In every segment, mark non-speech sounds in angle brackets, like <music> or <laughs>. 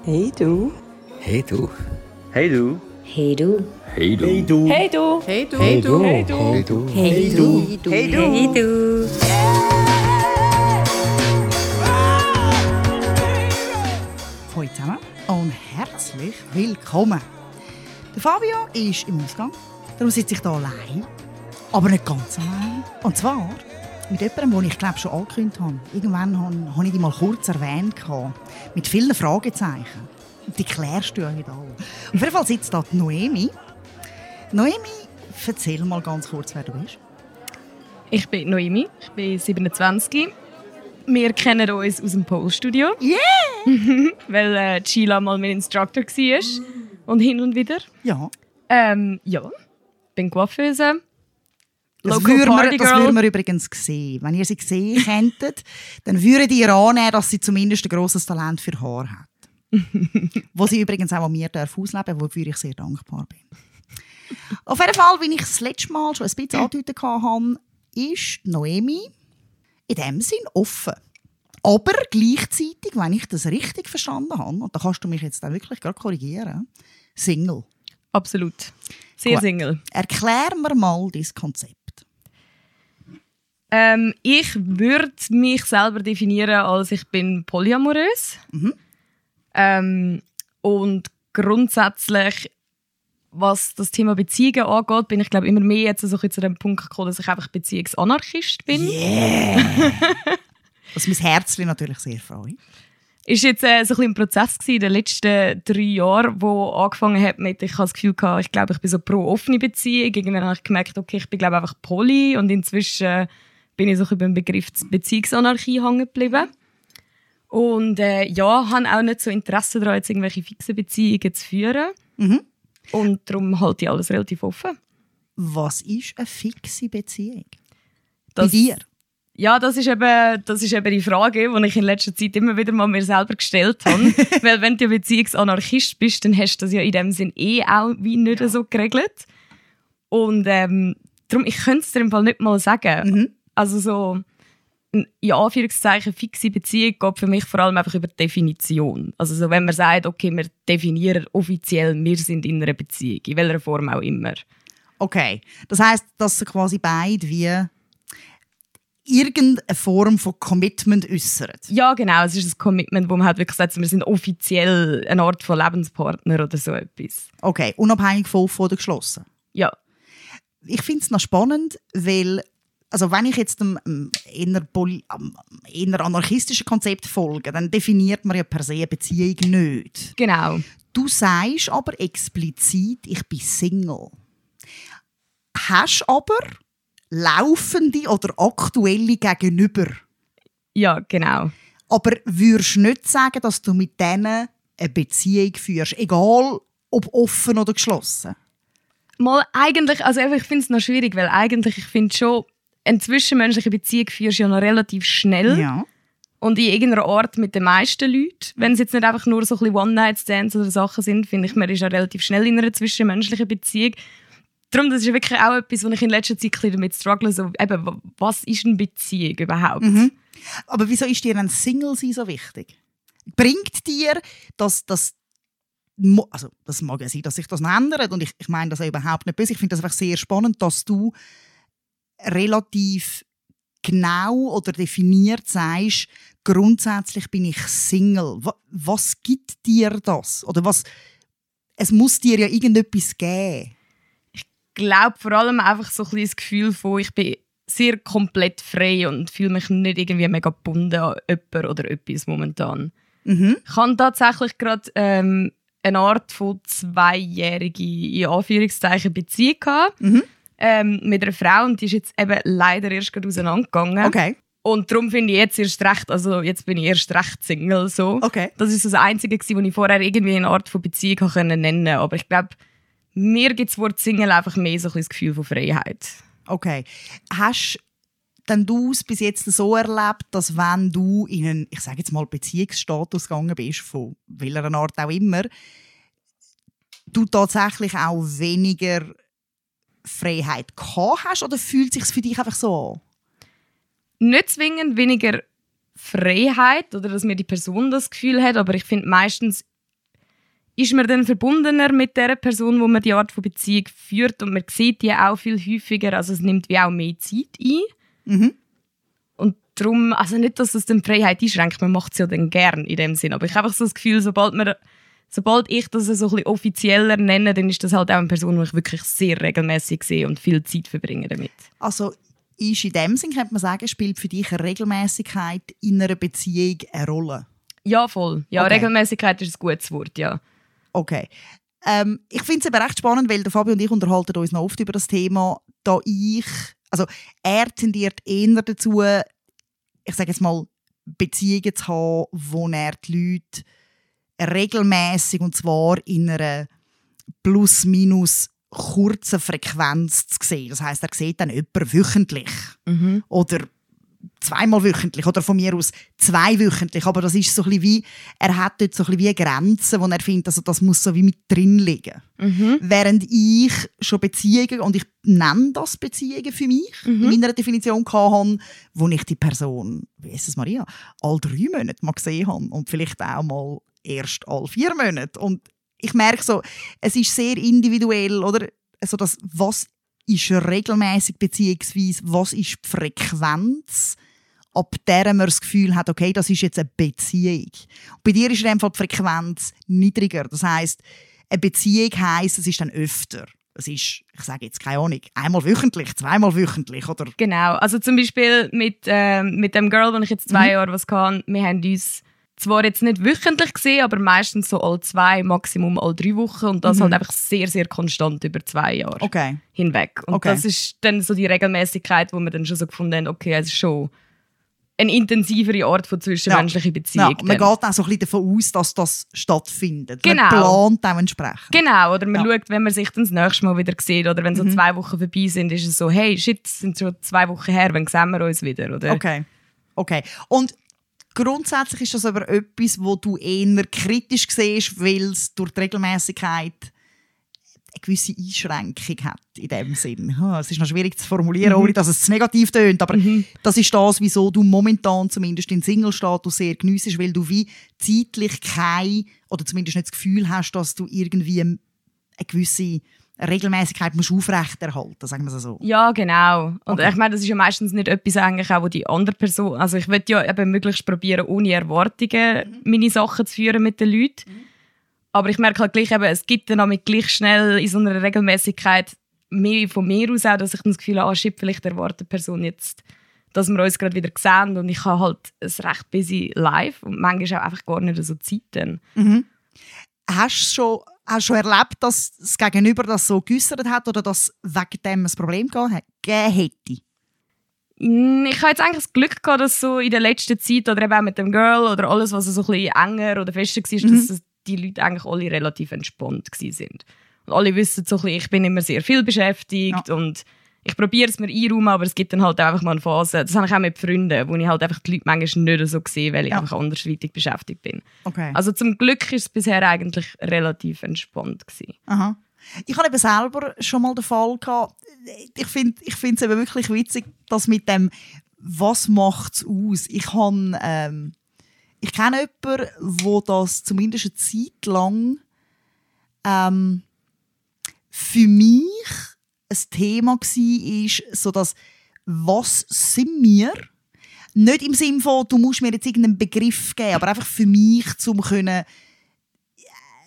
Hey du. Hey du. Hey du. Hey du. Hey du. Hey du. Hey du. Hey du. Hey du. Hey du. Hey du. Hey du. Hey du. Hey du. Hallo zusammen und herzlich willkommen. Der Fabio ist im Ausgang, darum sitze ich hier allein, aber nicht ganz allein. Und zwar mit jemandem, den ich glaube schon angekündigt habe. Irgendwann habe, habe ich dich mal kurz erwähnt, mit vielen Fragezeichen. Und die klärst du ja heute auch. Auf jeden Fall sitzt da die Noemi. Noemi, erzähl mal ganz kurz, wer du bist. Ich bin Noemi, ich bin 27. Wir kennen uns aus dem Pole-Studio. Yeah! <laughs> weil äh, Sheila mal mein Instructor war. Und hin und wieder. Ja, Ähm, ja, bin Coiffeuse. Das würden, wir, wir übrigens sehen. Wenn ihr sie gesehen <laughs> hättet, dann würdet ihr annehmen, dass sie zumindest ein grosses Talent für Haar hat. <laughs> wo sie übrigens auch an mir darf ausleben darf, wofür ich sehr dankbar bin. Auf jeden Fall, wie ich das letzte Mal schon ein bisschen angedeutet habe, ist Noemi in dem Sinn offen. Aber gleichzeitig, wenn ich das richtig verstanden habe, und da kannst du mich jetzt auch wirklich gerade korrigieren, Single. Absolut. Sehr Gut. Single. Erklär mir mal dein Konzept. Ähm, ich würde mich selber definieren als ich bin polyamorös. Mhm. Ähm, und grundsätzlich, was das Thema Beziehungen angeht, bin ich glaube immer mehr jetzt so zu dem Punkt gekommen, dass ich einfach Beziehungsanarchist bin. Yeah! <laughs> Was mein Herzchen natürlich sehr freut. ist jetzt äh, so ein ein Prozess gewesen, in den letzten drei Jahren, wo angefangen hat mit, ich habe das Gefühl gehabt, ich glaube, ich bin so pro offene Beziehung. Irgendwann habe ich gemerkt, okay, ich bin glaube einfach poly und inzwischen bin ich so über den Begriff Beziehungsanarchie hängen geblieben. Und äh, ja, habe auch nicht so Interesse daran, jetzt irgendwelche fixen Beziehungen zu führen. Mhm. Und darum halte ich alles relativ offen. Was ist eine fixe Beziehung? Das- Bei dir? Ja, das ist, eben, das ist eben die Frage, die ich in letzter Zeit immer wieder mal mir selber gestellt habe. <laughs> Weil wenn du Beziehungsanarchist bist, dann hast du das ja in dem Sinn eh auch wie nicht so geregelt. Und ähm, darum, ich könnte es dir im Fall nicht mal sagen. Mhm. Also so, in Anführungszeichen, fixe Beziehung geht für mich vor allem einfach über die Definition. Also so, wenn man sagt, okay, wir definieren offiziell, wir sind in einer Beziehung, in welcher Form auch immer. Okay. Das heißt, dass sie quasi beide wie irgendeine Form von Commitment äußern. Ja, genau. Es ist ein Commitment, wo man halt wirklich sagt, wir sind offiziell eine Art von Lebenspartner oder so etwas. Okay, unabhängig von offen oder geschlossen. Ja. Ich finde es noch spannend, weil also wenn ich jetzt dem ähm, eher, ähm, eher anarchistischen Konzept folge, dann definiert man ja per se eine Beziehung nicht. Genau. Du sagst aber explizit, ich bin Single. Hast aber laufende oder aktuelle Gegenüber. Ja, genau. Aber würdest nicht sagen, dass du mit denen eine Beziehung führst, egal ob offen oder geschlossen? Mal eigentlich, also ich finde es noch schwierig, weil eigentlich, ich finde schon, eine zwischenmenschliche Beziehung führst du ja noch relativ schnell Ja. und in irgendeiner Art mit den meisten Leuten. Wenn es jetzt nicht einfach nur so ein One-Night-Stands oder Sachen sind, finde ich, man ist ja relativ schnell in einer zwischenmenschlichen Beziehung. Darum, das ist wirklich auch etwas, wo ich in letzter Zeit damit struggle, so, eben, wa- was ist eine Beziehung überhaupt? Aber wieso ist dir ein Single-Sein so wichtig? Bringt dir das, das also das mag ja sein, dass sich das ändert und ich, ich meine das auch überhaupt nicht böse. Ich finde das einfach sehr spannend, dass du relativ genau oder definiert sagst, grundsätzlich bin ich Single. Wa- Was gibt dir das? Oder was, es muss dir ja irgendetwas geben. glaube vor allem einfach so ein bisschen das Gefühl von, ich bin sehr komplett frei und fühle mich nicht irgendwie mega gebunden an jemanden oder etwas momentan. Mhm. Ich habe tatsächlich gerade ähm, eine Art von zweijährige in Anführungszeichen Beziehung gehabt, Mhm. Ähm, mit einer Frau und die ist jetzt eben leider erst gerade auseinandergegangen. Okay. Und darum finde ich jetzt erst recht, also jetzt bin ich erst recht Single so. Okay. Das ist das Einzige, was ich vorher irgendwie eine Art von Beziehung können nennen Aber ich glaube, mir gibt das Wort Single einfach mehr so ein das Gefühl von Freiheit. Okay. Hast denn du es bis jetzt so erlebt, dass wenn du in einen, ich sage jetzt mal, Beziehungsstatus gegangen bist, von welcher Art auch immer, du tatsächlich auch weniger Freiheit gehabt hast oder fühlt sich für dich einfach so an? Nicht zwingend weniger Freiheit oder dass mir die Person das Gefühl hat, aber ich finde meistens ist man dann verbundener mit der Person, wo man die Art von Beziehung führt und man sieht die auch viel häufiger, also es nimmt wie auch mehr Zeit ein. Mhm. Und darum, also nicht, dass es dann Freiheit einschränkt, man macht es ja dann gern in dem Sinn, aber ich habe einfach so das Gefühl, sobald man sobald ich das so ein bisschen offizieller nenne, dann ist das halt auch eine Person, die ich wirklich sehr regelmäßig sehe und viel Zeit verbringe damit. Also ist in dem Sinn, könnte man sagen, spielt für dich eine Regelmäßigkeit in einer Beziehung eine Rolle? Ja, voll. Ja, Okay. Regelmäßigkeit ist ein gutes Wort, ja. Okay. Ähm, ich finde es eben recht spannend, weil der Fabio und ich unterhalten uns noch oft über das Thema, da ich, also er tendiert eher dazu, ich sage jetzt mal, Beziehungen zu haben, wo er die Leute regelmäßig und zwar in einer plus minus kurzen Frequenz zu sehen. Das heißt, er sieht dann jemanden wöchentlich oder zweimal wöchentlich oder von mir aus zwei wöchentlich. Aber das ist so ein bisschen wie, er hat dort so ein bisschen wie eine Grenze, wo er findet, also das muss so wie mit drin liegen. Während ich schon Beziehungen, und ich nenne das Beziehungen für mich, in meiner Definition hatte, wo ich die Person, wie ist es Maria, all drei Monate mal gesehen habe und vielleicht auch mal erst all vier Monate. Und ich merke so, es ist sehr individuell, oder? Also das, was ist regelmäßig beziehungsweise was ist die Frequenz, ab der man das Gefühl hat, okay, das ist jetzt eine Beziehung. Und bei dir ist in dem Fall die Frequenz niedriger. Das heißt, eine Beziehung heisst, es ist dann öfter. Es ist, ich sage jetzt keine Ahnung, einmal wöchentlich, zweimal wöchentlich oder Genau. Also zum Beispiel mit, ähm, mit dem Girl, wo ich jetzt zwei Mhm. Jahre was hatte, wir haben uns zwar jetzt nicht wöchentlich gesehen, aber meistens so alle zwei, Maximum alle drei Wochen und das halt einfach sehr, sehr konstant über zwei Jahre Mhm. okay. hinweg. Und Okay. das ist dann so die Regelmäßigkeit, wo wir dann schon so gefunden haben, okay, es ist schon eine intensivere Art von zwischenmenschlicher Ja, Beziehung. man dann. geht auch so ein bisschen davon aus, dass das stattfindet. Genau. Man plant auch entsprechend. Genau, oder man Ja. schaut, wenn man sich dann das nächste Mal wieder sieht oder wenn so Mhm. zwei Wochen vorbei sind, ist es so, hey, shit, es sind schon zwei Wochen her, wann sehen wir uns wieder, oder? Okay. okay. Und grundsätzlich ist das aber etwas, wo du eher kritisch siehst, weil es durch die Regelmäßigkeit eine gewisse Einschränkung hat in dem Sinn. Es ist noch schwierig zu formulieren, ohne dass es zu negativ tönt, aber das ist das, wieso du momentan zumindest den Single-Status sehr geniessest, weil du wie zeitlich kein oder zumindest nicht das Gefühl hast, dass du irgendwie eine gewisse Regelmäßigkeit musst aufrechterhalten, sagen wir es so. Ja, genau. Und Okay. ich meine, das ist ja meistens nicht etwas eigentlich auch, wo die andere Person, also ich will ja eben möglichst probieren, ohne Erwartungen meine Sachen zu führen mit den Leuten. Aber ich merke halt gleich eben, es gibt dann auch mit gleich schnell in so einer Regelmäßigkeit mehr von mir aus auch, dass ich das Gefühl habe, ah, shit, vielleicht erwartet die Person jetzt, dass wir uns gerade wieder sehen und ich habe halt ein recht busy live und manchmal auch einfach gar nicht so Zeit dann. Hast du schon, hast du schon erlebt, dass das Gegenüber das so geäussert hat oder dass wegen dem ein Problem gegeben hätte? Mm, Ich habe jetzt eigentlich das Glück gehabt, dass so in der letzten Zeit oder eben auch mit dem Girl oder alles, was so ein bisschen enger oder fester war, Mhm. dass die Leute eigentlich alle relativ entspannt sind. Und alle wissen so ein bisschen, ich bin immer sehr viel beschäftigt und ich probiere es mir einräumen, aber es gibt dann halt auch einfach mal eine Phase, das habe ich auch mit Freunden, wo ich halt einfach die Leute manchmal nicht so sehe, weil ich Ja. einfach andersweitig beschäftigt bin. Okay. Also zum Glück ist es bisher eigentlich relativ entspannt gewesen. Aha. Ich habe eben selber schon mal den Fall gehabt. Ich finde ich finde es eben wirklich witzig, dass mit dem «Was macht's aus?» Ich habe, ähm, ich kenne jemanden, wo das zumindest eine Zeit lang ähm, für mich ein Thema war, so dass «Was sind wir?» Nicht im Sinne von, du musst mir jetzt irgendeinen Begriff geben, aber einfach für mich, um können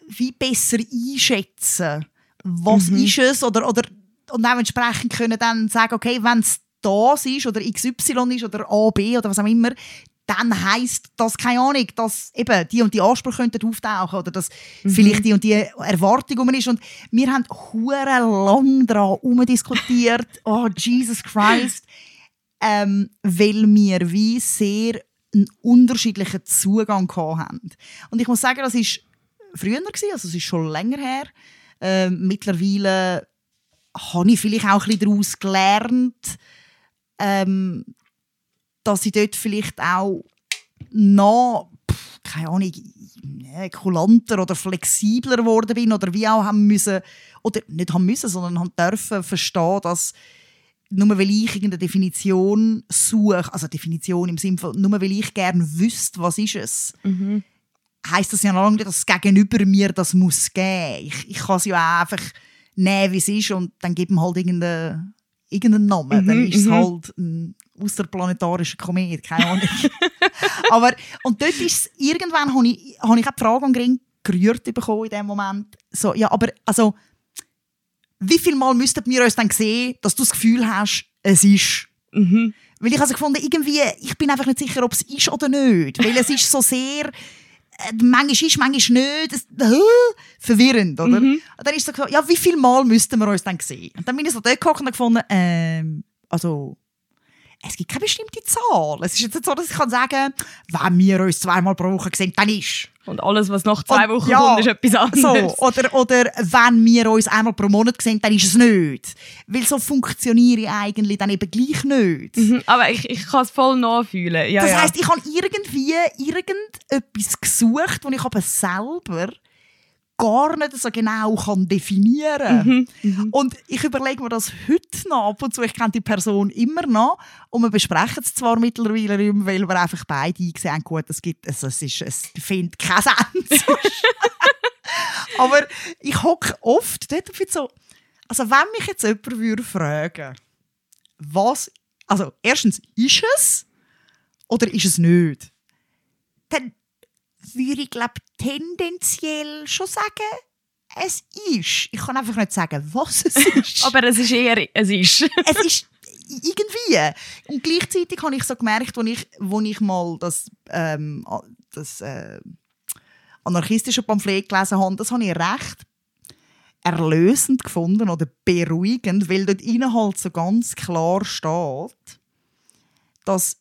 wie besser einschätzen, was ist es oder, oder und auch entsprechend können dann sagen, okay, wenn es das ist oder XY ist oder A, B oder was auch immer, dann heisst das, keine Ahnung, dass eben die und die Ansprüche könnten auftauchen oder dass vielleicht die und die Erwartung um ist. Und wir haben hure lang daran herumdiskutiert, <laughs> oh Jesus Christ, ähm, weil wir wie sehr einen unterschiedlichen Zugang haben. Und ich muss sagen, das ist früher gewesen, also es ist schon länger her. Ähm, mittlerweile habe ich vielleicht auch ein bisschen daraus gelernt, ähm, dass ich dort vielleicht auch noch, pff, keine Ahnung, äh, kulanter oder flexibler geworden bin oder wie auch haben müssen, oder nicht haben müssen, sondern haben dürfen verstehen, dass nur weil ich irgendeine Definition suche, also Definition im Sinne von, nur weil ich gerne wüsste, was ist es, heisst das ja noch lange nicht, dass das Gegenüber mir das muss geben. Ich, ich kann es ja auch einfach nehmen, wie es ist und dann geben halt irgendeinen, irgendeinen Namen. Mhm, dann ist es mhm. halt ein außerplanetarischer Komet, keine Ahnung. <laughs> Aber, und dort ist irgendwann habe ich, habe ich auch die Frage an den Ring gerührt bekommen in dem Moment. So, ja, aber, also, wie viel Mal müssten wir uns dann sehen, dass du das Gefühl hast, es ist? Mhm. Weil ich also gefunden, irgendwie, ich bin einfach nicht sicher, ob es ist oder nicht. Weil es ist so sehr, äh, manchmal ist, manchmal nicht, es, äh, verwirrend, oder? Mhm. Und dann ist so gesagt, ja, wie viel Mal müssten wir uns dann sehen? Und dann bin ich so dort gehockt und gefunden, ähm, also, es gibt keine bestimmte Zahl. Es ist jetzt nicht so, dass ich kann sagen wenn wir uns zweimal pro Woche sehen, dann ist. Und alles, was nach zwei Wochen ja, kommt, ist etwas anderes. So, oder, oder wenn wir uns einmal pro Monat sehen, dann ist es nicht. Weil so funktioniere ich eigentlich dann eben gleich nicht. Mhm, Aber ich, ich kann es voll nachfühlen. Ja, Das ja. heisst, ich habe irgendwie irgendetwas gesucht, das ich aber selber gar nicht so genau kann definieren kann. Und ich überlege mir das heute noch ab und zu. Ich kenne die Person immer noch. Und wir besprechen es zwar mittlerweile nicht mehr, weil wir einfach beide haben, gut, es gibt, also es ist, es findet kein Ende. <laughs> aber ich hocke oft dort und so, also wenn mich jetzt jemand würde fragen, was, also erstens, ist es oder ist es nicht? Dann würde ich glaube tendenziell schon sagen, es ist. Ich kann einfach nicht sagen, was es <laughs> ist. Aber es ist eher, es ist. <laughs> es ist irgendwie. Und gleichzeitig habe ich so gemerkt, als ich, wo ich mal das, ähm, das äh, anarchistische Pamphlet gelesen habe, das habe ich recht erlösend gefunden oder beruhigend, weil dort innen halt so ganz klar steht, dass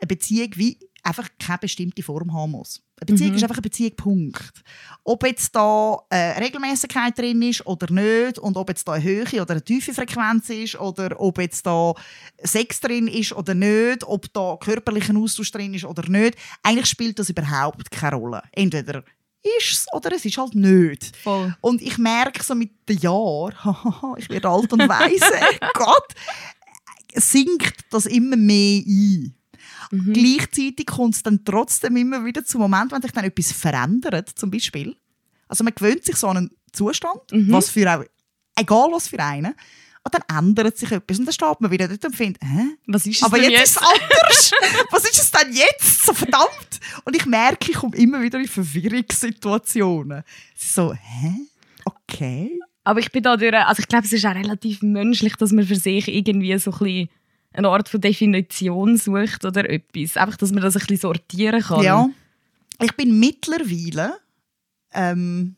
eine Beziehung wie einfach keine bestimmte Form haben muss. Eine Beziehung ist einfach eine Beziehung, Punkt. Ob jetzt da äh, Regelmäßigkeit drin ist oder nicht und ob jetzt da eine hohe oder eine tiefe Frequenz ist oder ob jetzt da Sex drin ist oder nicht, ob da körperlicher Austausch drin ist oder nicht, eigentlich spielt das überhaupt keine Rolle. Entweder ist es oder es ist halt nicht. Voll. Und ich merke so mit den Jahren, <laughs> ich werde alt und weise, <laughs> Gott, sinkt das immer mehr ein. Gleichzeitig kommt es dann trotzdem immer wieder zu Momenten, wenn sich dann etwas verändert, zum Beispiel. Also man gewöhnt sich so an einen Zustand, was für auch, egal was für einen, und dann ändert sich etwas und dann steht man wieder dort und findet, hä? Was ist es Aber denn jetzt, jetzt? ist es anders. <laughs> Was ist es denn jetzt? So verdammt. Und ich merke, ich komme immer wieder in Verwirrungssituationen. So, hä? Okay. Aber ich bin da durch, also ich glaube, es ist auch relativ menschlich, dass man für sich irgendwie so ein bisschen eine Art von Definition sucht oder etwas. Einfach, dass man das ein bisschen sortieren kann. Ja. Ich bin mittlerweile. Ähm,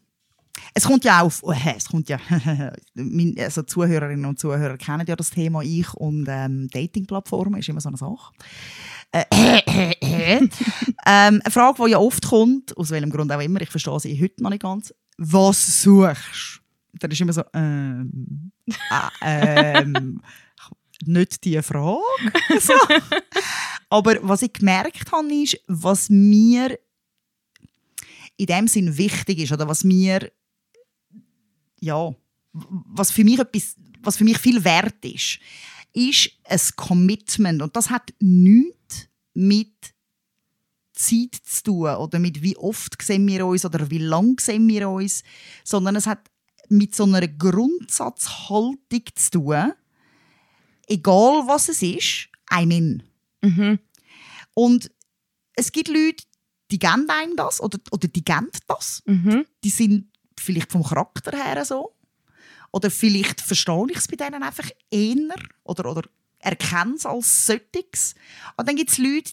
es kommt ja auf. Oh, es kommt ja. <laughs> also Zuhörerinnen und Zuhörer kennen ja das Thema ich und ähm, Dating-Plattformen ist immer so eine Sache. Äh, <laughs> ähm, eine Frage, die ja oft kommt, aus welchem Grund auch immer, ich verstehe sie heute noch nicht ganz. Was suchst? Dann ist immer so, ähm, ah, ähm, nicht die Frage. <laughs> So. Aber was ich gemerkt habe, ist, was mir in dem Sinn wichtig ist oder was mir ja was für mich etwas, was für mich viel wert ist, ist ein Commitment und das hat nichts mit Zeit zu tun oder mit wie oft sehen wir uns oder wie lang sehen wir uns, sondern es hat mit so einer Grundsatzhaltung zu tun, egal was es ist, I'm in. Mhm. Und es gibt Leute, die geben einem das oder, oder die geben das. Mhm. Die sind vielleicht vom Charakter her so. Oder vielleicht verstehe ich es bei denen einfach eher oder, oder erkenne es als solches. Und dann gibt es Leute,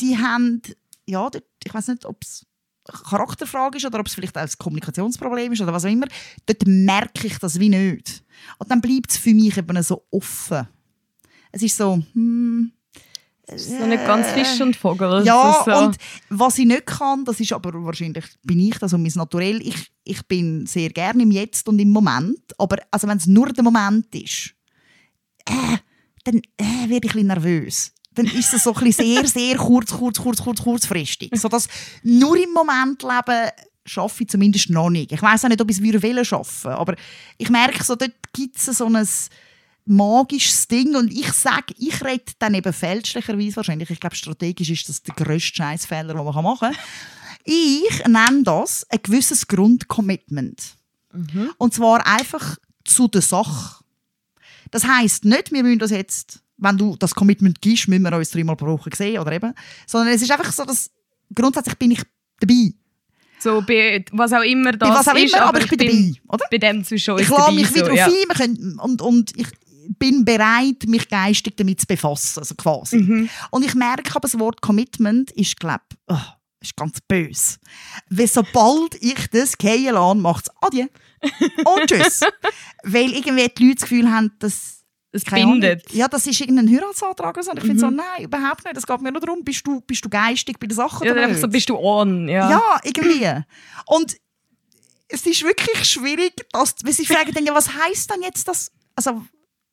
die haben, ja, ich weiß nicht, ob es Charakterfrage ist oder ob es vielleicht ein Kommunikationsproblem ist oder was auch immer. Dort merke ich das wie nicht. Und dann bleibt es für mich eben so offen. Es ist so, hm, So nicht ganz Fisch und Vogel. ja, so. und was ich nicht kann, das ist aber wahrscheinlich, bin ich das und mein Naturell, ich, ich bin sehr gerne im Jetzt und im Moment, aber also wenn es nur der Moment ist, äh, dann äh, werde ich ein bisschen nervös. Dann ist es so ein sehr, sehr kurz, kurz, kurz, kurz, kurzfristig. So dass nur im Moment leben schaffe ich zumindest noch nicht. Ich weiß auch nicht, ob ich es wollen schaffen, aber ich merke so, dort gibt es so ein magisches Ding und ich sage, ich rede dann eben fälschlicherweise wahrscheinlich, ich glaube strategisch ist das der grösste Scheißfehler, den man machen kann. Ich nenne das ein gewisses Grundcommitment. Und zwar einfach zu der Sache. Das heisst nicht, wir müssen das jetzt, wenn du das Commitment gibst, müssen wir uns dreimal pro Woche sehen oder eben. Sondern es ist einfach so, dass grundsätzlich bin ich dabei. So, bei, was auch immer das Bei was auch ist, immer, aber ich bin dabei, oder? Bei dem zwischen uns Ich dabei, mich wieder so, auf ja. ein können, und, und ich bin bereit, mich geistig damit zu befassen, also quasi. Mhm. Und ich merke aber, das Wort Commitment ist, glaube oh, ist ganz böse. Weil sobald ich das gehen lasse, macht es Adieu. Und tschüss. <laughs> Weil irgendwie die Leute das Gefühl haben, dass Es bindet. Ja, das ist irgendein Heiratsantrag. oder so. Und ich finde so, Mhm. nein, überhaupt nicht. Es geht mir nur darum, bist du, bist du geistig bei der Sache Ja, oder nicht? so bist du on. Ja. Ja, irgendwie. Und es ist wirklich schwierig, dass, wenn sie fragen, dann, ja, was heisst denn jetzt das? Also,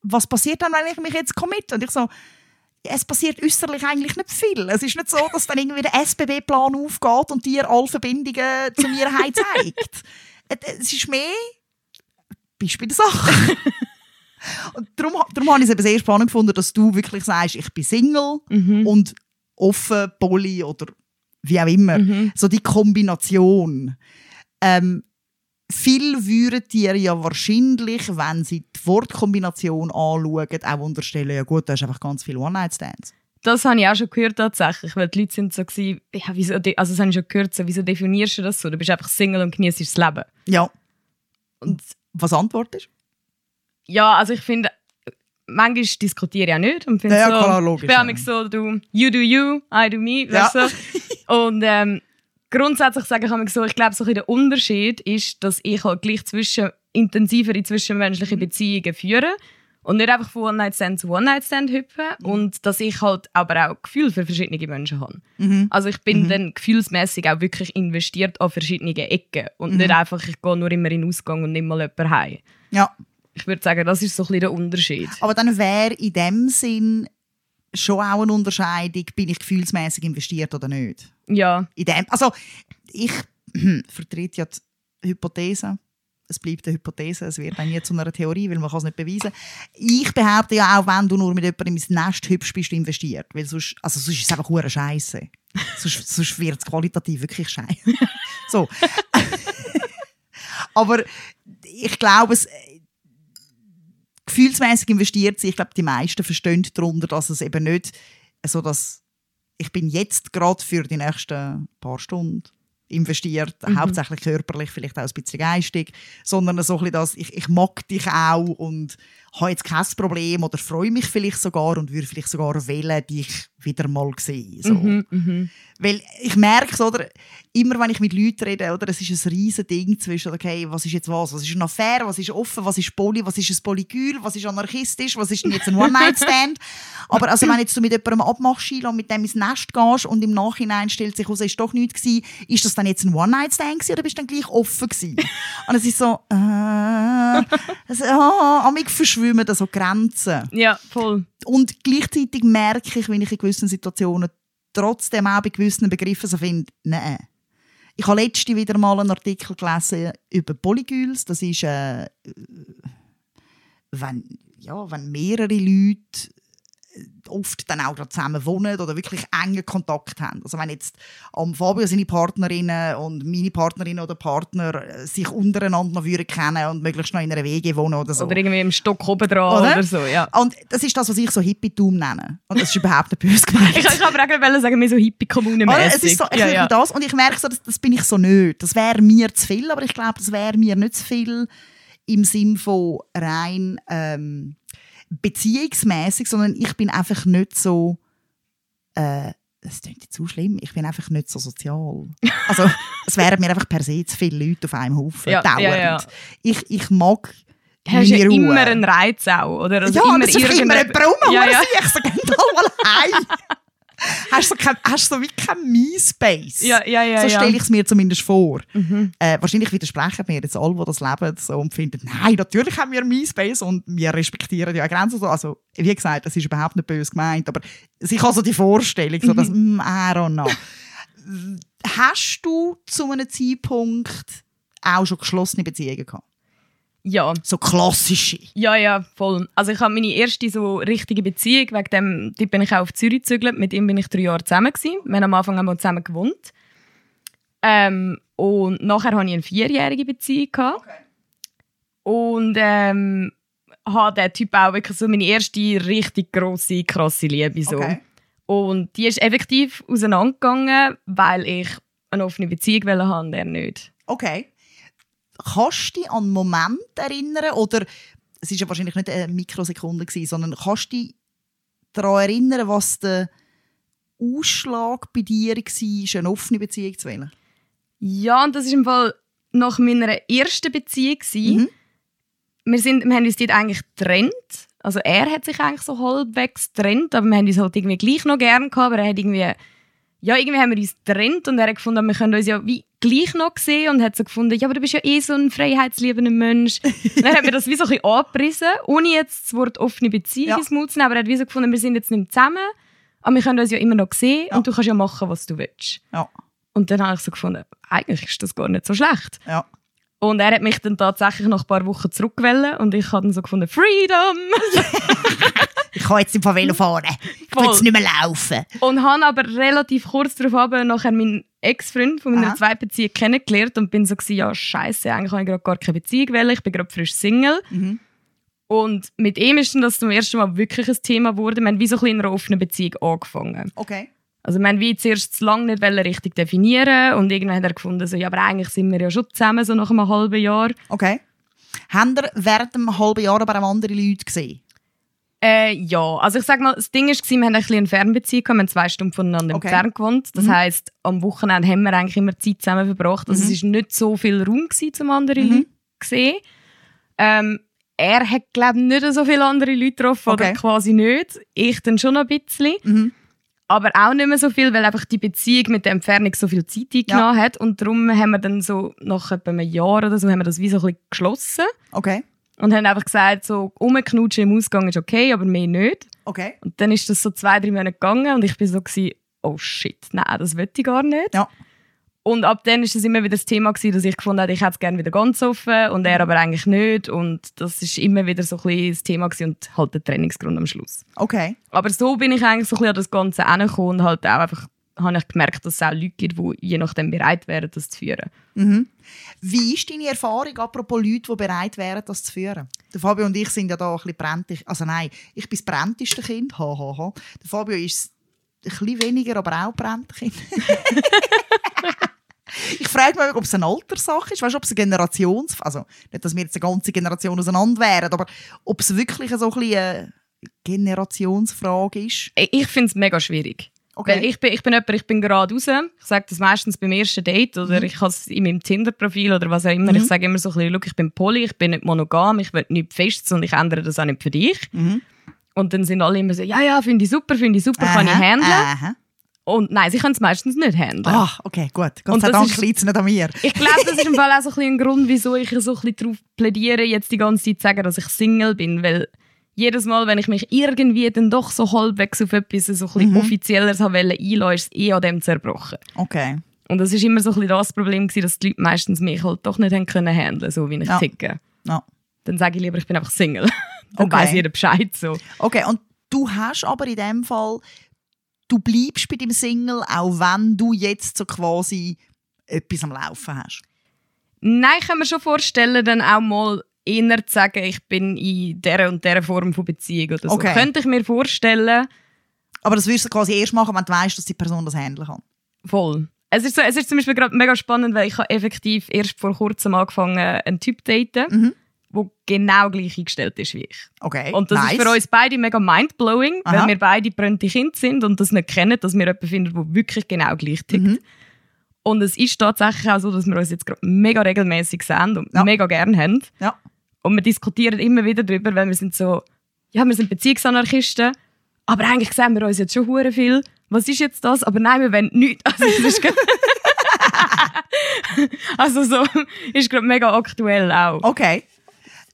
was passiert dann, wenn ich mich jetzt committe? Und ich so, es passiert äußerlich eigentlich nicht viel. Es ist nicht so, dass dann irgendwie der SBB-Plan aufgeht und dir alle Verbindungen zu mir zeigt. <laughs> Es- es ist mehr, bist bei der Sache. <laughs> und darum, darum habe ich es eben sehr spannend gefunden, dass du wirklich sagst, ich bin Single Mhm. und offen, poly oder wie auch immer. Mhm. So die Kombination. Ähm, viel würden dir ja wahrscheinlich, wenn sie die Wortkombination anschauen, auch unterstellen, ja gut, du hast einfach ganz viele One-Night-Stands. Das habe ich auch schon gehört tatsächlich, weil die Leute sind so gewesen, ja, wieso, also das habe ich schon gehört, so, wieso definierst du das so? Du bist einfach Single und genießt das Leben. Ja. Und was Antwort ist? Ja, also ich finde, manchmal diskutiere ich auch nicht und finde Ja, so, klar, logisch, ich bin ja. so, du, you do you, I do me, weißt Ja. du? Und ähm, grundsätzlich sage ich so, ich glaube, so ein der Unterschied ist, dass ich halt gleich zwischen, intensivere zwischenmenschliche Mhm. Beziehungen führe und nicht einfach von One-Night-Stand zu One-Night-Stand hüpfe Mhm. und dass ich halt aber auch Gefühl für verschiedene Menschen habe. Mhm. Also ich bin dann gefühlsmäßig auch wirklich investiert an verschiedene Ecken und Mhm. nicht einfach, ich gehe nur immer in den Ausgang und nehme mal jemanden heim. Ja. Ich würde sagen, das ist so ein bisschen der Unterschied. Aber dann wäre in dem Sinn schon auch eine Unterscheidung, bin ich gefühlsmäßig investiert oder nicht. Ja, In dem, also ich vertrete ja die Hypothese, es bleibt eine Hypothese, es wird dann nie zu einer Theorie, weil man kann es nicht beweisen. Ich behaupte ja auch, wenn du nur mit jemandem ins Nest hüpfst, bist investiert. Weil sonst, also sonst ist es einfach hure Scheiße. sonst, sonst wird es qualitativ wirklich scheiße. so. <laughs> Aber ich glaube, es gefühlsmäßig investiert sind. Ich glaube, die meisten verstehen darunter, dass es eben nicht so, dass ich bin jetzt gerade für die nächsten paar Stunden investiert, hauptsächlich körperlich, vielleicht auch ein bisschen geistig, sondern so ein bisschen das, ich, ich mag dich auch und habe jetzt kein Problem oder freue mich vielleicht sogar und würde vielleicht sogar wählen, dich wieder mal sehen. So. mhm, Weil ich merke es, oder, immer wenn ich mit Leuten rede, oder, es ist ein riesen Ding zwischen, okay, was ist jetzt was? Was ist eine Affäre? Was ist offen? Was ist Poly? Was ist ein Polygül? Was ist anarchistisch? Was ist denn jetzt ein <laughs> One-Night-Stand? Aber also, wenn jetzt du mit jemandem abmachst, und mit dem ins Nest gehst und im Nachhinein stellt sich heraus, es ist doch nichts gewesen, ist das dann jetzt ein One-Night-Stand oder bist du dann gleich offen gewesen? und es ist so, äh, also, oh, amig verschwimmen da so Grenzen. ja, voll. Und gleichzeitig merke ich, wenn ich in gewissen Situationen trotzdem auch bei gewissen Begriffen so finde, nein. Ich habe letzte wieder mal einen Artikel gelesen über Polygyls. Das ist, äh, wenn, ja, wenn mehrere Leute äh, oft dann auch gerade zusammen wohnen oder wirklich engen Kontakt haben. Also wenn jetzt am Fabio seine Partnerinnen und meine Partnerin oder Partner äh, sich untereinander noch würden kennen und möglichst noch in einer WG wohnen oder so. Oder irgendwie im Stock oben dran Oder? oder? so, ja. Und das ist das, was ich so Hippietum nenne. Und das ist überhaupt nicht böse gemeint. Ich, ich habe auch gerade sagen, wir so hippie-kommune? Es ist so, ich ja, ja, ja. das und ich merke so, das, das bin ich so nicht. Das wäre mir zu viel, aber ich glaube, das wäre mir nicht zu viel im Sinn von rein ähm, beziehungsmäßig, sondern ich bin einfach nicht so. Äh, das klingt jetzt zu schlimm. Ich bin einfach nicht so sozial. <laughs> Also es wären mir einfach per se zu viele Leute auf einem Haufen Ja, dauernd. ja, ja. Ich, ich mag Hast ja Ruhe. immer einen Reiz auch, oder? Also ja, immer das ist immer jemand rum, Ja, ja. Ich so, geh doch mal heim. <laughs> <laughs> hast, du so kein, hast du so wie kein Me-Space? Ja, ja, ja, so stelle ich es mir zumindest vor. Mhm. Äh, wahrscheinlich widersprechen mir jetzt alle, die das leben so, und finden, nein, natürlich haben wir Me-Space und wir respektieren ja Grenzen. So. Also, wie gesagt, das ist überhaupt nicht böse gemeint, aber ich habe so die Vorstellung, so, Mhm. dass, mm, I don't know. Hast du zu einem Zeitpunkt auch schon geschlossene Beziehungen gehabt? Ja, So klassische? ja, ja, voll. Also ich habe meine erste so richtige Beziehung, wegen dem die bin ich auch auf Zürich gezügelt. Mit ihm bin ich drei Jahre zusammen gewesen. Wir haben am Anfang einmal zusammen gewohnt. Ähm, und nachher hatte ich eine vierjährige Beziehung. Gehabt. Und ähm, hatte der Typ auch wirklich so meine erste richtig grosse, krasse Liebe. So. Okay. Und die ist effektiv auseinandergegangen, weil ich eine offene Beziehung wollte und er nicht. Okay. Kannst du dich an einen Moment erinnern, oder es war ja wahrscheinlich nicht eine Mikrosekunde, gewesen, sondern kannst du dich daran erinnern, was der Ausschlag bei dir war, eine offene Beziehung zu wählen? Ja, und das war im Fall nach meiner ersten Beziehung. Mhm. Wir, sind, wir haben uns dort eigentlich getrennt. Also er hat sich eigentlich so halbwegs getrennt, aber wir haben uns halt irgendwie gleich noch gern gehabt, aber er hat irgendwie, ja, irgendwie haben wir uns getrennt und er hat gefunden, wir können uns ja wie gleich noch sehen und hat so gefunden, ja, aber du bist ja eh so ein freiheitsliebender Mensch. <laughs> dann hat mir das wie so ein bisschen angerissen, ohne jetzt das Wort offene Beziehung Ja. ins Mund zu nehmen, aber er hat wie so gefunden, wir sind jetzt nicht mehr zusammen, aber wir können uns ja immer noch sehen Ja. und du kannst ja machen, was du willst. Ja. Und dann habe ich so gefunden, eigentlich ist das gar nicht so schlecht. Ja. Und er hat mich dann tatsächlich nach ein paar Wochen zurückgewählt und ich habe dann so gefunden, Freedom! <laughs> <laughs> Ich kann jetzt im Fall Velo fahren. Ich will jetzt nicht mehr laufen. und habe aber relativ kurz darauf aber nachher meinen Ex-Freund von meiner Aha. zweiten Beziehung kennengelernt und bin so gewesen, ja scheiße, eigentlich habe ich gerade gar keine Beziehung wollen, ich bin gerade frisch Single. Mhm. Und mit ihm ist dann das zum ersten Mal wirklich ein Thema geworden. Wir haben wie so ein bisschen in einer offenen Beziehung angefangen. Okay. Also wir haben wie zuerst zu lange nicht richtig definieren und irgendwann hat er gefunden, so, ja, aber eigentlich sind wir ja schon zusammen, so nach einem halben Jahr. Okay. Haben ihr während einem halben Jahr aber auch andere Leute gesehen? Äh, ja, also ich sag mal, das Ding ist, wir haben ein bisschen eine Fernbeziehung, wir haben zwei Stunden voneinander Okay. entfernt gewohnt. Das Mhm. heisst, am Wochenende haben wir eigentlich immer Zeit zusammen verbracht. Also Mhm. es war nicht so viel Raum gewesen, zum andere Mhm. Leute zu sehen. Ähm, er hat, glaube ich, nicht so viele andere Leute getroffen, Okay. oder quasi nicht. Ich dann schon ein bisschen. Mhm. Aber auch nicht mehr so viel, weil einfach die Beziehung mit der Entfernung so viel Zeit eingenommen hat. Und darum haben wir dann so nach etwa einem Jahr oder so haben wir das wie so ein bisschen geschlossen. Okay. Und haben einfach gesagt, so rumknutschen im Ausgang ist okay, aber mehr nicht. Okay. Und dann ist das so zwei, drei Monate gegangen und ich bin so gewesen, oh shit, nein, das will ich gar nicht. Ja. Und ab dann ist es immer wieder das Thema gewesen, dass ich gefunden habe, ich hätte es gerne wieder ganz offen und er aber eigentlich nicht. Und das ist immer wieder so ein bisschen das Thema gewesen und halt der Trainingsgrund am Schluss. Okay. Aber so bin ich eigentlich so ein bisschen an das Ganze hergekommen und halt auch einfach habe ich gemerkt, dass es auch Leute gibt, die je nachdem bereit wären, das zu führen. Mhm. Wie ist deine Erfahrung, apropos Leute, die bereit wären, das zu führen? Der Fabio und ich sind ja da ein bisschen brenntig. Also nein, ich bin das brennteste Kind. Ha, ha, ha. Der Fabio ist ein bisschen weniger, aber auch brennt Kind. <laughs> ich frage mich, ob es eine Alterssache ist, weißt, du, ob es eine Generations... Also nicht, dass wir jetzt eine ganze Generation auseinander wären, aber ob es wirklich so ein bisschen eine Generationsfrage ist. Ich finde es mega schwierig. Okay. Weil ich bin, ich bin jemand, ich bin gerade raus. Ich sage das meistens beim ersten Date oder ich habe es in meinem Tinder-Profil oder was auch immer. Mhm. Ich sage immer so ein bisschen, «Schau, ich bin poly, ich bin nicht monogam, ich will nichts Festes und ich ändere das auch nicht für dich. Mhm. Und dann sind alle immer so, ja, ja, finde ich super, finde ich super, kann ich Aha, handeln. aha. Und nein, sie können es meistens nicht handeln. Ah, okay, gut. Gott Und sei Dank liegt es nicht an mir. Ich glaube, das ist im Fall auch so ein, ein Grund, wieso ich so ein bisschen darauf plädiere, jetzt die ganze Zeit zu sagen, dass ich Single bin. Weil jedes Mal, wenn ich mich irgendwie dann doch so halbwegs auf etwas so ein bisschen Mhm. offizieller habe wollen einlassen, ist es eh an dem zerbrochen. Okay. Und das ist immer so ein bisschen das Problem gewesen, dass die Leute meistens mich halt doch nicht haben können handeln, so wie ich Ja. ticke. Ja. Dann sage ich lieber, ich bin einfach Single. <laughs> Dann Okay. weiss jeder Bescheid so. Okay, und du hast aber in dem Fall, du bleibst bei dem Single, auch wenn du jetzt so quasi etwas am Laufen hast. Nein, ich kann mir schon vorstellen, dann auch mal eher zu sagen, ich bin in dieser und dieser Form von Beziehung oder so. Okay. Könnte ich mir vorstellen, Aber das wirst du quasi erst machen, wenn du weißt, dass die Person das handeln kann. voll. Es ist, so, es ist zum Beispiel gerade mega spannend, weil ich habe effektiv erst vor kurzem angefangen, einen Typ zu daten, Mhm. der genau gleich eingestellt ist wie ich. Okay. Und das nice. ist für uns beide mega mindblowing, Aha. weil wir beide brennende Kinder sind und das nicht kennen, dass wir jemanden finden, der wirklich genau gleich tickt. Mhm. Und es ist tatsächlich auch so, dass wir uns jetzt gerade mega regelmäßig sehen und Ja. mega gern haben. Ja. Und wir diskutieren immer wieder darüber, weil wir sind so, ja, wir sind Beziehungsanarchisten, aber eigentlich sehen wir uns jetzt schon hure viel. Was ist jetzt das? Aber nein, wir wollen nichts. Also, ist <laughs> also so, ist gerade mega aktuell auch. Okay.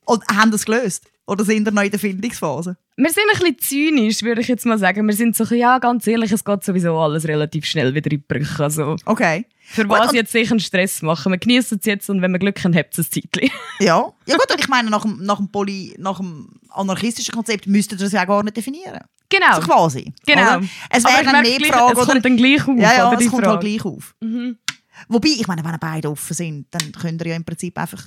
Und haben das gelöst? Oder sind wir noch in der Findungsphase? Wir sind ein bisschen zynisch, würde ich jetzt mal sagen. Wir sind so, ja, ganz ehrlich, es geht sowieso alles relativ schnell wieder in die Brüche. Also, Okay. für Gut, was und- jetzt sicher einen Stress machen? Wir genießen es jetzt und wenn wir Glück haben, habt es ein Zeitchen. <laughs> Ja. Ja gut, und ich meine, nach dem, nach dem, Poly, nach dem anarchistischen Konzept müsstet ihr das ja gar nicht definieren. Genau. So quasi. Genau. Oder? Es wäre ich dann merke mehr die gleich, Frage, es kommt dann gleich auf, Ja, ja, oder, es kommt Frage. halt gleich auf. Mhm. Wobei, ich meine, wenn beide offen sind, dann könnt ihr ja im Prinzip einfach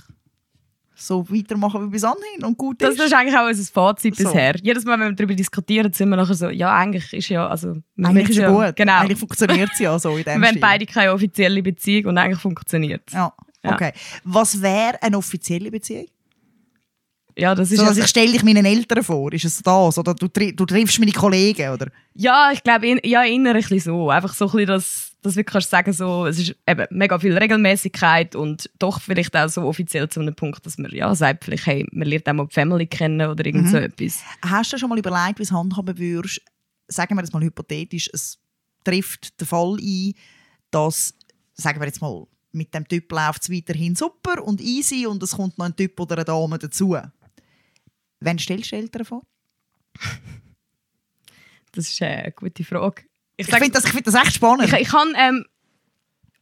so weitermachen wie bis anhin und gut Das, ist. das ist eigentlich auch unser Fazit So. bisher. Jedes Mal, wenn wir darüber diskutieren, sind wir nachher so, ja, eigentlich ist ja, also... Eigentlich ist ja gut. Genau. Eigentlich funktioniert es ja so in <laughs> dem wir haben beide keine offizielle Beziehung und eigentlich funktioniert es. Ja, Ja. okay. Was wäre eine offizielle Beziehung? Ja, das ist So, also ich stelle dich meinen Eltern vor. Ist es das? Oder du, du triffst meine Kollegen? Oder? Ja, ich glaube, in, ja, bisschen so. Einfach so ein bisschen, dass, dass du kannst sagen, so, es ist eben mega viel Regelmäßigkeit und doch vielleicht auch so offiziell zu einem Punkt, dass man ja sagt, vielleicht, hey, man lernt auch mal die Family kennen oder irgend Mhm. so etwas. Hast du schon mal überlegt, wie es handhaben würdest? Sagen wir das mal hypothetisch, es trifft den Fall ein, dass, sagen wir jetzt mal, mit dem Typ läuft es weiterhin super und easy und es kommt noch ein Typ oder eine Dame dazu. Wann stellst du Eltern vor? Das ist eine gute Frage. Ich, Ich finde das, ich find das echt spannend. ich, ich kann, ähm,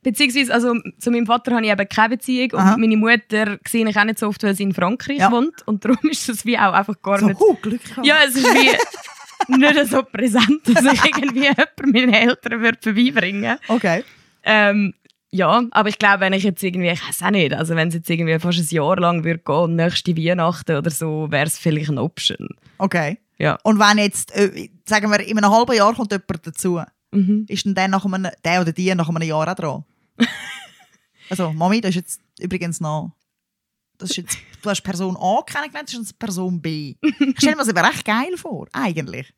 beziehungsweise, also zu meinem Vater habe ich eben keine Beziehung Aha. und meine Mutter sehe ich auch nicht so oft, weil sie in Frankreich Ja. wohnt und darum ist das wie auch einfach gar so, nicht... huh, Glück gehabt. Ja, es ist wie <laughs> nicht so präsent, dass ich irgendwie <laughs> jemanden meinen Eltern würde vorbeibringen Okay. ähm, ja, aber ich glaube, wenn ich jetzt irgendwie, ich weiß auch nicht, also wenn es jetzt irgendwie fast ein Jahr lang würde gehen nächste Weihnachten oder so, wäre es vielleicht eine Option. Okay. Ja. Und wenn jetzt, äh, sagen wir, in einem halben Jahr kommt jemand dazu, Mhm. ist denn der, nach einem, der oder die nach einem Jahr auch dran? <laughs> also, Mami, das ist jetzt übrigens noch. Das ist jetzt, du hast Person A kennengelernt, das ist jetzt Person B. Ich stelle mir das aber recht geil vor, eigentlich.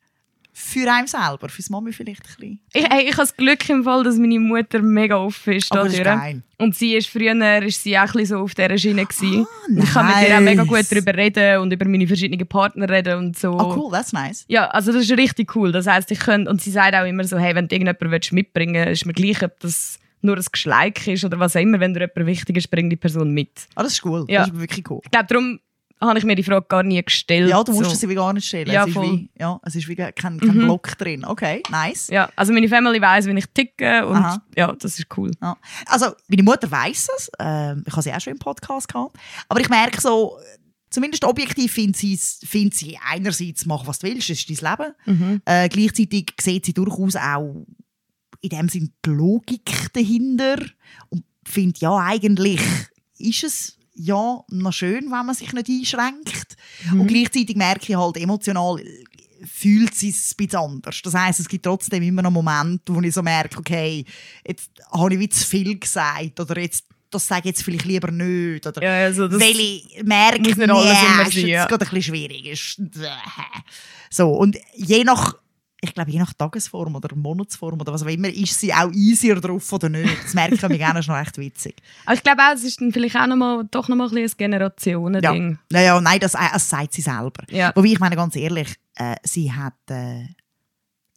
Für einen selber, fürs Mami vielleicht ein bisschen. Ich, ich habe das Glück im Fall, dass meine Mutter mega offen ist. Aber das ist geil. Und sie ist früher ist sie auch so auf dieser Schiene. Gewesen. und ich kann mit ihr nice. auch mega gut darüber reden und über meine verschiedenen Partner reden und so. Ah, cool, that's nice. Ja, also das ist richtig cool. Das heisst, ich könnte, und sie sagt auch immer so, hey, wenn du irgendjemanden willst mitbringen willst, ist mir gleich, ob das nur ein Geschleik ist oder was auch immer, wenn dir jemand wichtig ist, bring die Person mit. Ah, das ist cool. Ja. Das ist wirklich cool. Ich glaube, darum habe ich mir die Frage gar nie gestellt. Ja, du musst so. es wie gar nicht stellen. Ja, es, ist voll. wie, ja, es ist wie kein, kein Block drin. Okay, nice. Ja, also meine Family weiss, wie ich ticke und Aha. ja, das ist cool. Ja. Also, meine Mutter weiß es. Ähm, ich habe sie auch schon im Podcast gehabt. Aber ich merke so, zumindest objektiv findet sie, findet sie einerseits, mach was du willst, das ist dein Leben. Mhm. Äh, gleichzeitig sieht sie durchaus auch in dem Sinn die Logik dahinter und findet, ja, eigentlich ist es ja noch schön, wenn man sich nicht einschränkt. Und gleichzeitig merke ich halt emotional, fühlt sie es ein bisschen anders. Das heisst, es gibt trotzdem immer noch Momente, wo ich so merke, okay, jetzt habe ich wie zu viel gesagt oder jetzt das sage ich jetzt vielleicht lieber nicht. Oder Ja, also das weil ich merke, jetzt ja. gerade ein bisschen schwierig. Ist, <laughs> so, und je nach, ich glaube, je nach Tagesform oder Monatsform oder was auch immer, ist sie auch easier drauf oder nicht. Das merke ich mir gerne schon recht witzig. <laughs> Aber ich glaube auch, es ist dann vielleicht auch noch mal, doch noch mal ein, Generationending. Ja, ja, nein, das, äh, das sagt sie selber. Ja. Wobei, ich meine ganz ehrlich, äh, sie hat äh,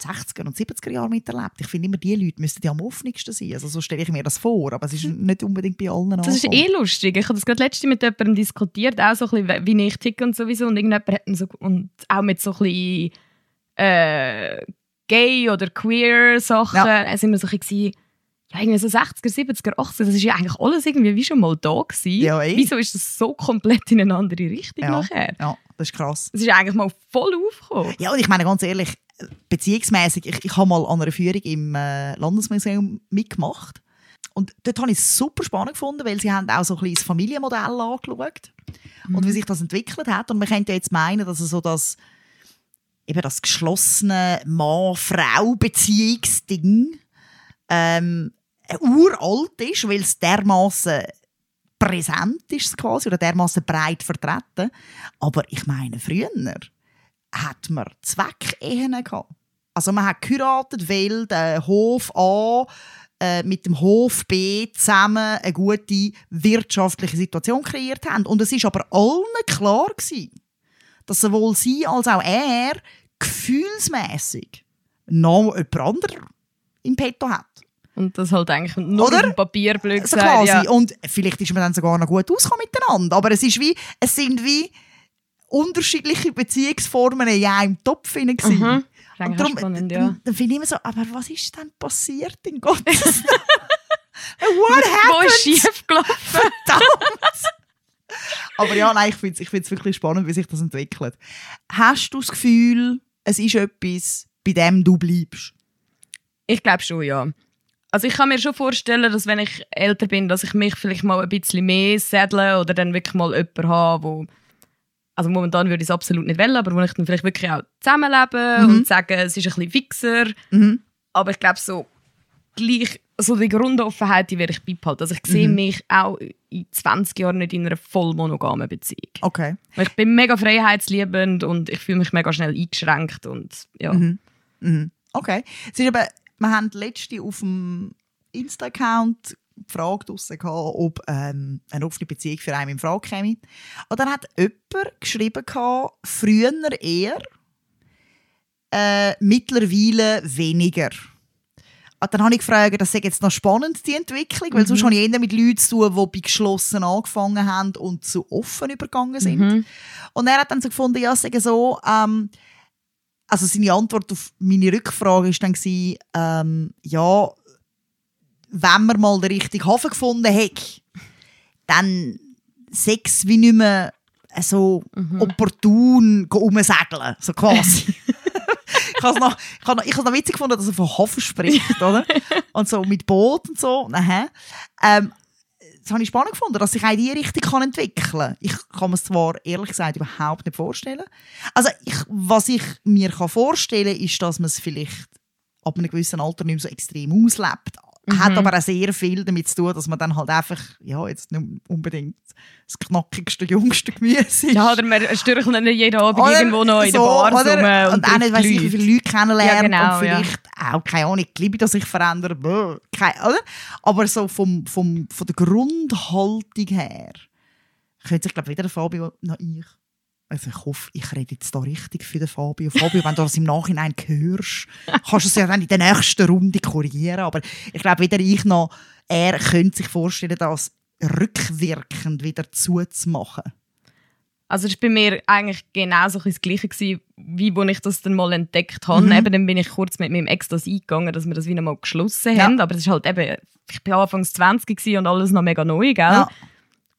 die 60er und 70er Jahre miterlebt. Ich finde immer, die Leute müssten ja am offensten sein. Also so stelle ich mir das vor, aber es ist nicht unbedingt bei allen Das ist eh lustig. Ich habe das gerade letzte mit jemandem diskutiert, auch so ein bisschen, wie ich ticke und sowieso. Und irgendjemand hat dann so, und auch mit so ein bisschen äh, gay oder queer Sachen. Ja. Da sind wir so ein bisschen, ja, irgendwie so 60er, 70er, 80er, das ist ja eigentlich alles irgendwie wie schon mal da gewesen. Ja, eh. Wieso ist das so komplett in eine andere Richtung Ja. nachher? Ja, das ist krass. Es ist eigentlich mal voll aufgekommen. Ja, und ich meine ganz ehrlich, beziehungsmäßig, ich, ich habe mal an einer Führung im äh, Landesmuseum mitgemacht. Und dort habe ich es super spannend gefunden, weil sie haben auch so ein bisschen das Familienmodell angeschaut und wie sich das entwickelt hat. Und man könnte ja jetzt meinen, dass es so das, eben das geschlossene Mann-Frau-Beziehungsding ähm, uralt ist, weil es dermaßen präsent ist quasi oder dermaßen breit vertreten. Aber ich meine, früher hat man Zweckehen gehabt. Also man hat geheiratet, weil der Hof A äh, mit dem Hof B zusammen eine gute wirtschaftliche Situation kreiert haben. Und es ist aber allen klar gewesen, dass sowohl sie als auch er gefühlsmäßig noch jemand anderes im Petto hat. Und das halt eigentlich nur Oder? auf Papier blöd So quasi. Ja. Und vielleicht ist man dann sogar noch gut ausgekommen miteinander. Aber es, ist wie, es sind wie unterschiedliche Beziehungsformen in einem Topf hinein. Mhm. Und darum, spannend, dann, ja. dann finde ich immer so, aber was ist denn passiert in Gottes <laughs> What Wo happened? ist schief gelaufen? Aber ja, nein, ich finde es ich find's wirklich spannend, wie sich das entwickelt. Hast du das Gefühl, es ist etwas, bei dem du bleibst? Ich glaube schon, ja. Also ich kann mir schon vorstellen, dass wenn ich älter bin, dass ich mich vielleicht mal ein bisschen mehr sädle oder dann wirklich mal jemanden habe, wo also momentan würde ich es absolut nicht wählen, aber wo ich dann vielleicht wirklich auch zusammenlebe Mhm. und sage, es ist ein bisschen fixer. Mhm. Aber ich glaube, so gleich, so die Grundoffenheit, die werde ich beibehalten. Also ich sehe Mhm. mich auch in 20 Jahren nicht in einer voll monogamen Beziehung. Okay. Weil Ich bin mega freiheitsliebend und ich fühle mich mega schnell eingeschränkt und ja. Mhm. Okay. Es ist eben, wir haben letzte auf dem Insta-Account die Frage draussen gehabt, ob ähm, eine offene Beziehung für einen in Frage käme. Und dann hat jemand geschrieben, gehabt, früher eher, äh, mittlerweile weniger. Und dann habe ich gefragt, das sei jetzt noch spannend, die Entwicklung, weil sonst habe ich eher mit Leuten zu tun, die bei geschlossen angefangen haben und zu offen übergegangen sind. Mhm. Und er hat dann so gefunden, ja, sei so, ähm, also seine Antwort auf meine Rückfrage war dann, gewesen, ähm, ja, wenn man mal den richtigen Hafen gefunden hat, dann Sex wie nicht mehr so opportun go umsegeln, so quasi. <laughs> ich habe es noch, ich habe noch, ich habe noch witzig gefunden, dass er von Hafen spricht, <laughs> oder? Und so mit Boot und so. Aha. Ähm, das habe ich spannend gefunden, dass sich auch in diese Richtung kann entwickeln kann. Ich kann mir es zwar ehrlich gesagt überhaupt nicht vorstellen. Also ich, was ich mir kann vorstellen kann, ist, dass man es vielleicht ab einem gewissen Alter nicht mehr so extrem auslebt. Hat aber auch sehr viel damit zu tun, dass man dann halt einfach, ja, jetzt nicht unbedingt das knackigste, jüngste Gemüse ist. Ja, oder wir stürcheln nicht jeden Abend Oder irgendwo noch in der so, Bar oder? rum und, auch nicht, weiss ich, wie viele Leute kennenlernt Ja, genau, und vielleicht auch, keine Ahnung, die Liebe, die sich verändert, oder? Aber so vom, vom, von der Grundhaltung her könnte sich, glaube ich, weder der Fabio noch ich also ich hoffe, ich rede jetzt da richtig für den Fabio. Fabio, wenn du das im Nachhinein hörst, kannst du es ja dann in der nächsten Runde korrigieren. Aber ich glaube, weder ich noch er könnte sich vorstellen, das rückwirkend wieder zuzumachen. Also es war bei mir eigentlich genau so das Gleiche, gewesen, wie als ich das dann mal entdeckt habe. Mhm. Eben, dann bin ich kurz mit meinem Ex das eingegangen, dass wir das wieder mal geschlossen Ja. haben. Aber es ist halt eben, ich war anfangs 20 gewesen und alles noch mega neu, gell? Ja.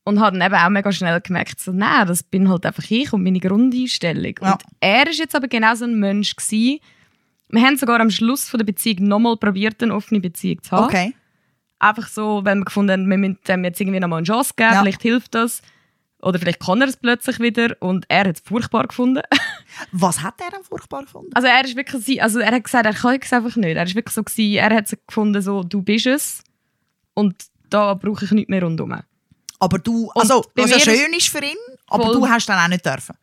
Und habe dann eben auch mega schnell gemerkt, so, nein, das bin halt einfach ich und meine Grundeinstellung. Ja. Und er ist jetzt aber genau so ein Mensch gewesen. Wir haben sogar am Schluss von der Beziehung nochmal probiert, eine offene Beziehung zu haben. Okay. Einfach so, wenn wir gefunden haben, wir müssen dem jetzt irgendwie nochmal eine Chance geben, Ja. vielleicht hilft das. Oder vielleicht kann er es plötzlich wieder. Und er hat es furchtbar gefunden. <laughs> Was hat er denn furchtbar gefunden? Also er ist wirklich, so- also er hat gesagt, er kann es einfach nicht. Er ist wirklich so gewesen, er hat so gefunden, so, du bist es. Und da brauche ich nichts mehr rundherum. Aber du, also, was ja schön ist für ihn, aber Voll. du hast dann auch nicht dürfen.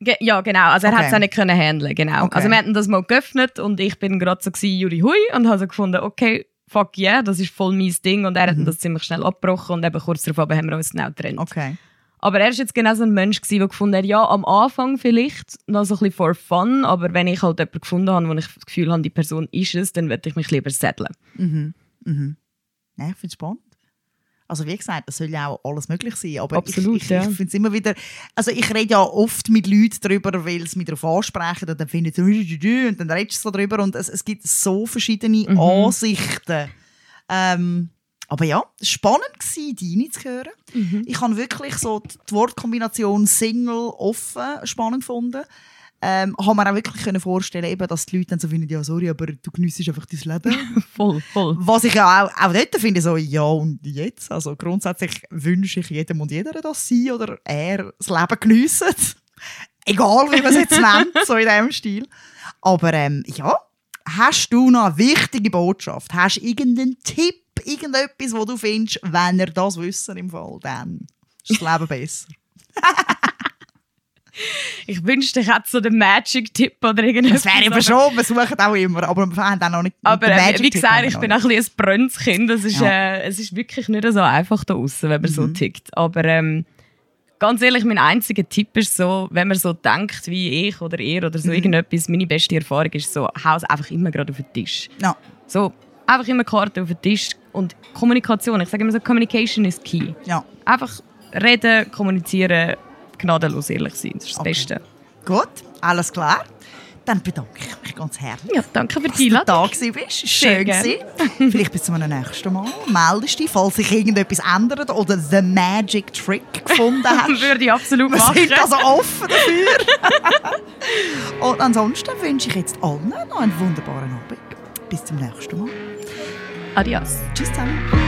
Ge ja, genau. Also er Okay. hat es auch nicht können handeln, genau. Okay. Also wir hatten das mal geöffnet und ich bin gerade so gewesen, Juri Hui und habe so gefunden, okay, fuck yeah, das ist voll mein Ding und er hat das ziemlich schnell abgebrochen und eben kurz darauf haben wir uns auch getrennt. Okay. Aber er ist jetzt genau so ein Mensch gewesen, der gefunden hat, ja, am Anfang vielleicht noch so ein bisschen for fun, aber wenn ich halt jemanden gefunden habe, wo ich das Gefühl habe, die Person ist es, dann würde ich mich lieber setteln. Nein, ich finde es spannend. Also wie gesagt, das soll ja auch alles möglich sein. Aber Absolut, ich, ich, ja. ich finde es immer wieder... Also ich rede ja oft mit Leuten darüber, weil sie mich darauf ansprechen und dann finden sie und dann redest du darüber und es, es gibt so verschiedene Mhm. Ansichten. Ähm, aber ja, es war spannend, gewesen, deine zu hören. Mhm. Ich habe wirklich so die Wortkombination Single, offen spannend gefunden. Ähm, habe mir auch wirklich können vorstellen, eben, dass die Leute dann so finden, ja sorry, aber du geniessest einfach dein Leben. <laughs> Voll, voll. Was ich auch, auch dort finde, so, ja und jetzt? Also grundsätzlich wünsche ich jedem und jeder, dass sie oder er das Leben geniessen. <laughs> Egal, wie man es jetzt nennt, so in diesem Stil. Aber ähm, ja, hast du noch eine wichtige Botschaft? Hast du irgendeinen Tipp, irgendetwas, wo du findest, wenn ihr das wissen im Fall, dann ist das Leben besser? <laughs> <laughs> Ich wünschte, ich hätte so den Magic-Tipp oder irgendetwas. Das wäre eben schon, wir suchen auch immer, aber wir haben auch noch nicht Aber äh, wie gesagt, ich bin auch ein bisschen ein Brönzkind. Es ist, Ja. Mhm. äh, es ist wirklich nicht so einfach da außen, wenn man so tickt. Aber ähm, ganz ehrlich, mein einziger Tipp ist so, wenn man so denkt wie ich oder ihr oder so Mhm. irgendetwas, meine beste Erfahrung ist so, hau es einfach immer gerade auf den Tisch. Ja, So, einfach immer Karten auf den Tisch und Kommunikation. Ich sage immer so, Communication is key. ja. Einfach reden, kommunizieren, gnadenlos ehrlich sein. Das ist das Okay. Beste. Gut, alles klar. Dann bedanke ich mich ganz herzlich. Ja, danke für dass die du Einladung. da gewesen bist. Sehr Schön gewesen. Vielleicht bis zum nächsten Mal. Meldest dich, falls sich irgendetwas ändert oder the magic trick gefunden <laughs> hast. Würde ich absolut Wir machen. sind also offen dafür. <laughs> Und ansonsten wünsche ich jetzt allen noch einen wunderbaren Abend. Bis zum nächsten Mal. Adios. Tschüss zusammen.